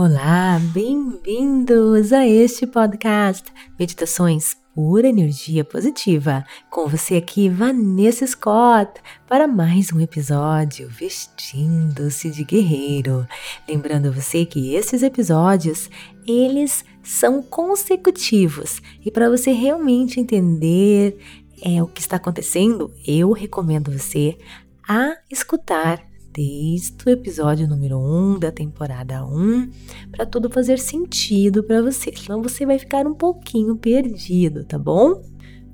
Olá, bem-vindos a este podcast Meditações Pura Energia Positiva. Com você aqui, Vanessa Scott, para mais um episódio Vestindo-se de Guerreiro. Lembrando você que esses episódios, eles são consecutivos e para você realmente entender é, o que está acontecendo, eu recomendo você a escutar desde o episódio número 1 da temporada 1 para tudo fazer sentido para você. Senão você vai ficar um pouquinho perdido, tá bom?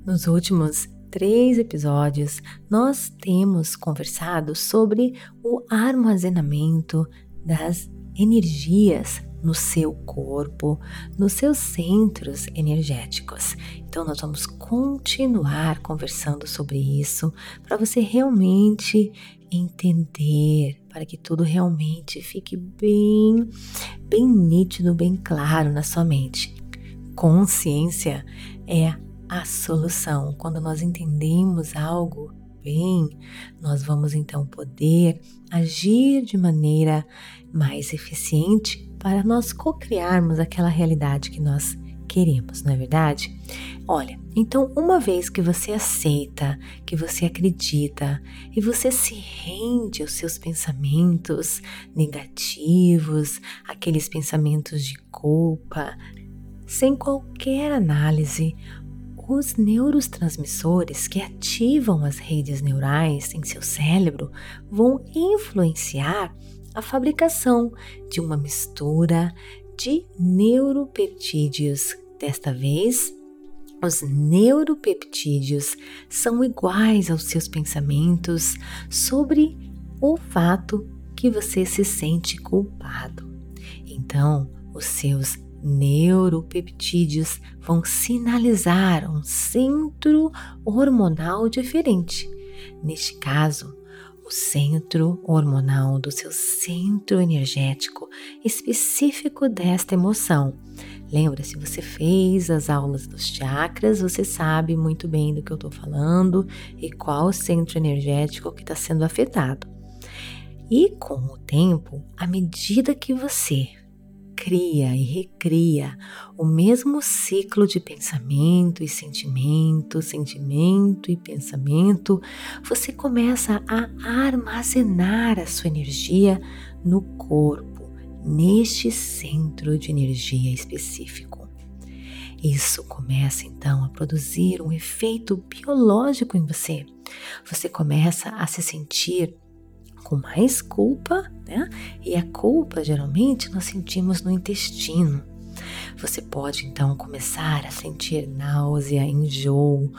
Nos últimos três episódios, nós temos conversado sobre o armazenamento das energias no seu corpo, nos seus centros energéticos. Então, nós vamos continuar conversando sobre isso para você realmente entender, para que tudo realmente fique bem, bem nítido, bem claro na sua mente. Consciência é a solução. Quando nós entendemos algo bem, nós vamos então poder agir de maneira mais eficiente para nós co-criarmos aquela realidade que nós queremos, não é verdade? Olha, então uma vez que você aceita, que você acredita e você se rende aos seus pensamentos negativos, aqueles pensamentos de culpa, sem qualquer análise, os neurotransmissores que ativam as redes neurais em seu cérebro vão influenciar a fabricação de uma mistura de neuropeptídeos Desta vez, os neuropeptídeos são iguais aos seus pensamentos sobre o fato que você se sente culpado. Então, os seus neuropeptídeos vão sinalizar um centro hormonal diferente. Neste caso, o centro hormonal do seu centro energético específico desta emoção Lembra, se você fez as aulas dos chakras, você sabe muito bem do que eu estou falando e qual centro energético que está sendo afetado. E com o tempo, à medida que você cria e recria o mesmo ciclo de pensamento e sentimento, sentimento e pensamento, você começa a armazenar a sua energia no corpo neste centro de energia específico. Isso começa então a produzir um efeito biológico em você. Você começa a se sentir com mais culpa, né? E a culpa geralmente nós sentimos no intestino. Você pode então começar a sentir náusea, enjoo,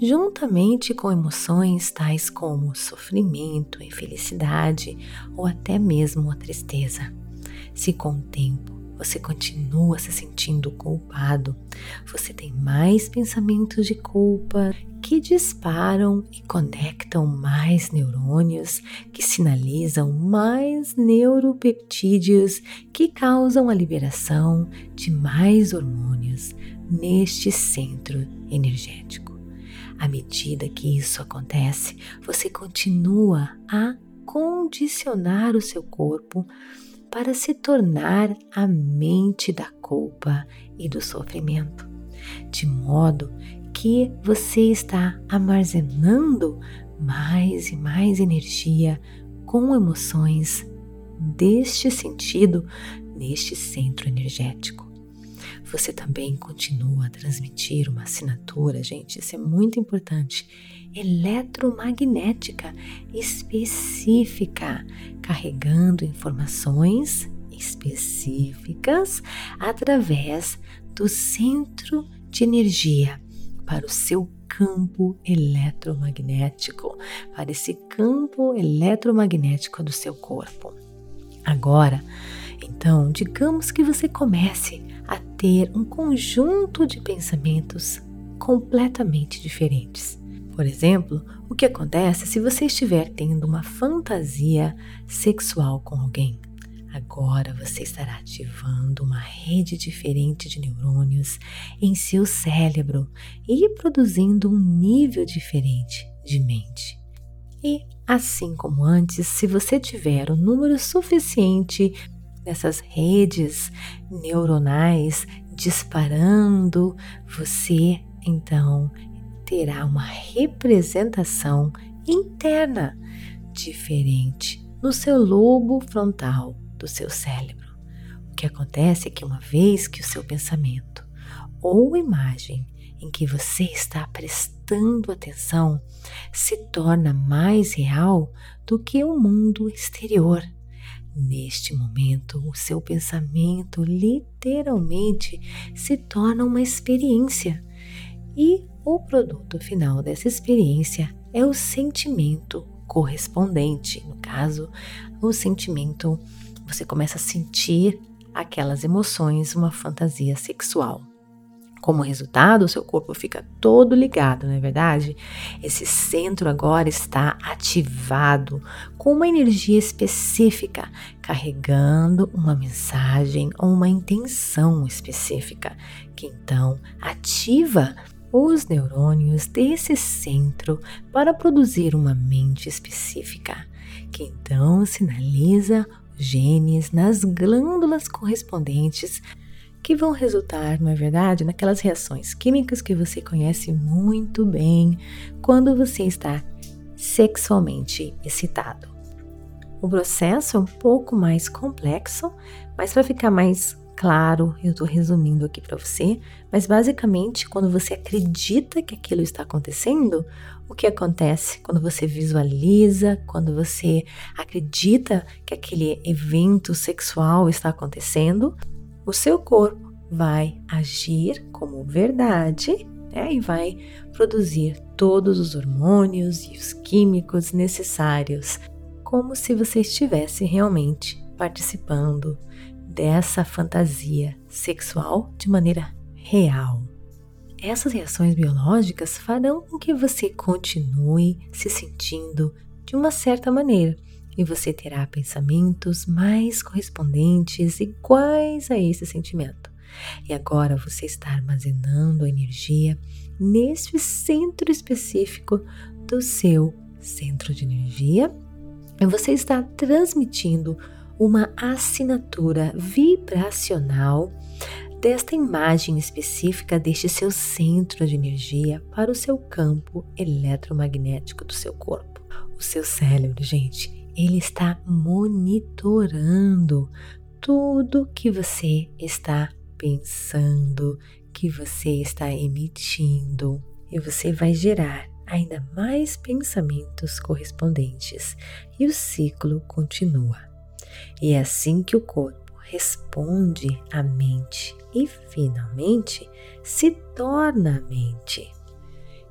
juntamente com emoções tais como sofrimento, infelicidade ou até mesmo a tristeza. Se com o tempo você continua se sentindo culpado, você tem mais pensamentos de culpa que disparam e conectam mais neurônios, que sinalizam mais neuropeptídeos que causam a liberação de mais hormônios neste centro energético. À medida que isso acontece, você continua a condicionar o seu corpo para se tornar a mente da culpa e do sofrimento, de modo que você está armazenando mais e mais energia com emoções deste sentido neste centro energético. Você também continua a transmitir uma assinatura, gente, isso é muito importante eletromagnética específica, carregando informações específicas através do centro de energia para o seu campo eletromagnético, para esse campo eletromagnético do seu corpo. Agora, então, digamos que você comece a ter um conjunto de pensamentos completamente diferentes. Por exemplo, o que acontece se você estiver tendo uma fantasia sexual com alguém? Agora você estará ativando uma rede diferente de neurônios em seu cérebro e produzindo um nível diferente de mente. E, assim como antes, se você tiver o um número suficiente dessas redes neuronais disparando, você então terá uma representação interna diferente no seu lobo frontal do seu cérebro. O que acontece é que uma vez que o seu pensamento ou imagem em que você está prestando atenção se torna mais real do que o mundo exterior. Neste momento, o seu pensamento literalmente se torna uma experiência e o produto final dessa experiência é o sentimento correspondente. No caso, o sentimento, você começa a sentir aquelas emoções, uma fantasia sexual. Como resultado, o seu corpo fica todo ligado, não é verdade? Esse centro agora está ativado com uma energia específica, carregando uma mensagem ou uma intenção específica, que então ativa os neurônios desse centro para produzir uma mente específica, que então sinaliza genes nas glândulas correspondentes que vão resultar, não é verdade, naquelas reações químicas que você conhece muito bem quando você está sexualmente excitado. O processo é um pouco mais complexo, mas para ficar mais claro, eu estou resumindo aqui para você, mas basicamente, quando você acredita que aquilo está acontecendo, o que acontece? Quando você visualiza, quando você acredita que aquele evento sexual está acontecendo, o seu corpo vai agir como verdade né, e vai produzir todos os hormônios e os químicos necessários, como se você estivesse realmente participando dessa fantasia sexual de maneira real. Essas reações biológicas farão com que você continue se sentindo de uma certa maneira e você terá pensamentos mais correspondentes iguais a esse sentimento. E agora você está armazenando a energia neste centro específico do seu centro de energia e você está transmitindo uma assinatura vibracional desta imagem específica deste seu centro de energia para o seu campo eletromagnético do seu corpo. O seu cérebro, gente, ele está monitorando tudo que você está pensando, que você está emitindo, e você vai gerar ainda mais pensamentos correspondentes, e o ciclo continua. E é assim que o corpo responde à mente e finalmente se torna a mente.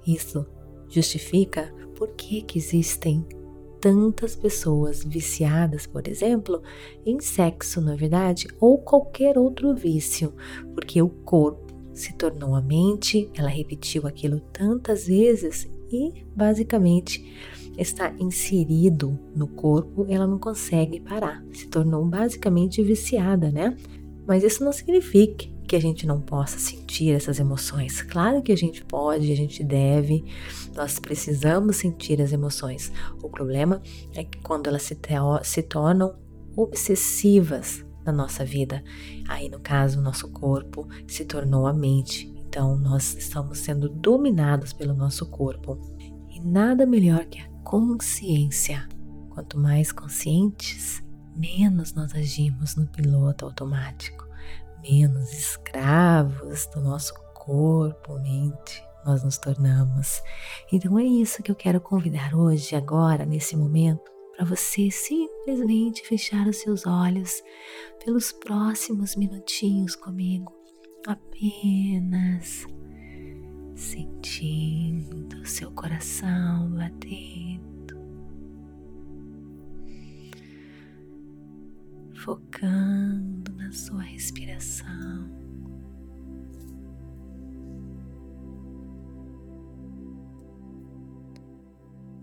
Isso justifica por que, que existem tantas pessoas viciadas, por exemplo, em sexo, na é verdade, ou qualquer outro vício, porque o corpo se tornou a mente, ela repetiu aquilo tantas vezes e basicamente está inserido no corpo, ela não consegue parar, se tornou basicamente viciada, né? Mas isso não significa que a gente não possa sentir essas emoções. Claro que a gente pode, a gente deve, nós precisamos sentir as emoções. O problema é que quando elas se, se tornam obsessivas na nossa vida, aí no caso, o nosso corpo se tornou a mente. Então, nós estamos sendo dominados pelo nosso corpo. E nada melhor que a consciência. Quanto mais conscientes, menos nós agimos no piloto automático menos escravos do nosso corpo, mente, nós nos tornamos. Então é isso que eu quero convidar hoje, agora, nesse momento, para você simplesmente fechar os seus olhos pelos próximos minutinhos comigo, apenas sentindo seu coração batendo. Focando sua respiração.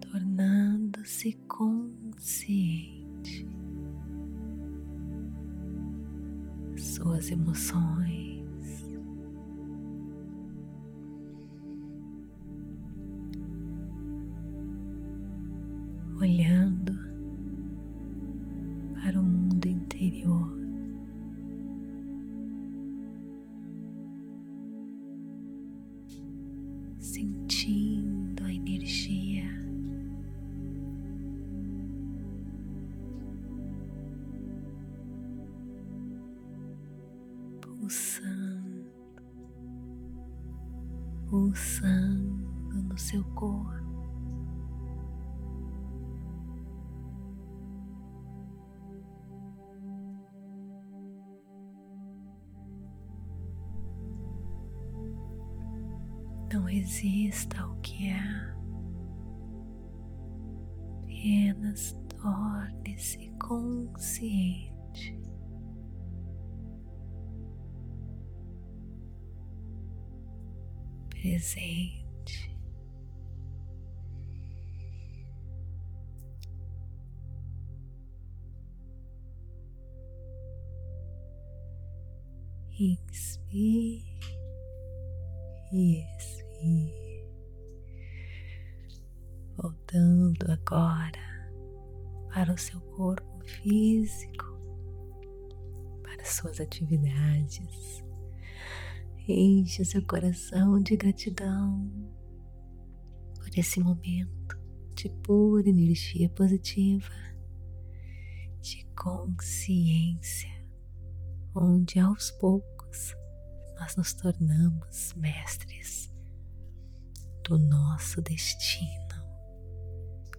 Tornando-se consciente, suas emoções. Olhando pulsando no seu corpo. Não resista ao que é. Apenas torne-se consciente. Presente. Inspire e expire, voltando agora para o seu corpo físico, para suas atividades. Enche seu coração de gratidão por esse momento de pura energia positiva, de consciência, onde aos poucos nós nos tornamos mestres do nosso destino.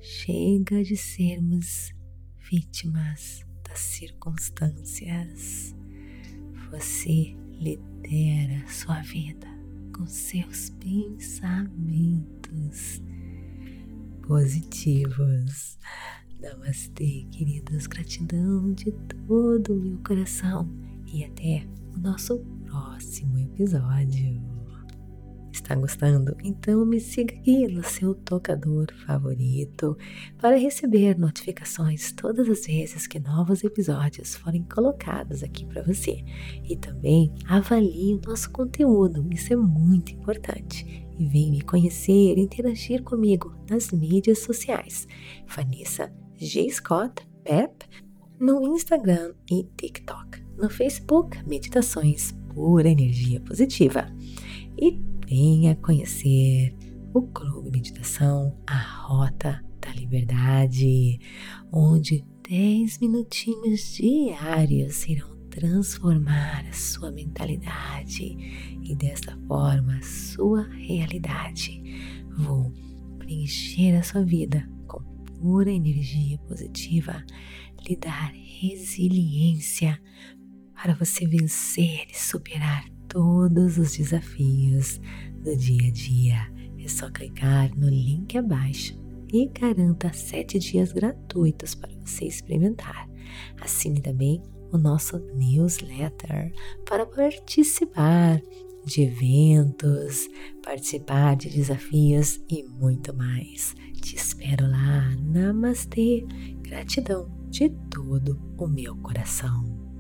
Chega de sermos vítimas das circunstâncias. Você lidera sua vida com seus pensamentos positivos. Namastê, queridos. Gratidão de todo o meu coração e até o nosso próximo episódio. Está gostando? Então me siga aqui no seu tocador favorito para receber notificações todas as vezes que novos episódios forem colocados aqui para você. E também avalie o nosso conteúdo, isso é muito importante. E vem me conhecer interagir comigo nas mídias sociais. Vanessa G. Scott Pep no Instagram e TikTok. No Facebook, Meditações Pura Energia Positiva. E venha conhecer o Clube Meditação, a Rota da Liberdade, onde 10 minutinhos diários irão transformar a sua mentalidade e desta forma a sua realidade. Vou preencher a sua vida com pura energia positiva, lhe dar resiliência para você vencer e superar todos os desafios do dia a dia. É só clicar no link abaixo e garanta 7 dias gratuitos para você experimentar. Assine também o nosso newsletter para participar de eventos, participar de desafios e muito mais. Te espero lá. Namastê. Gratidão de todo o meu coração.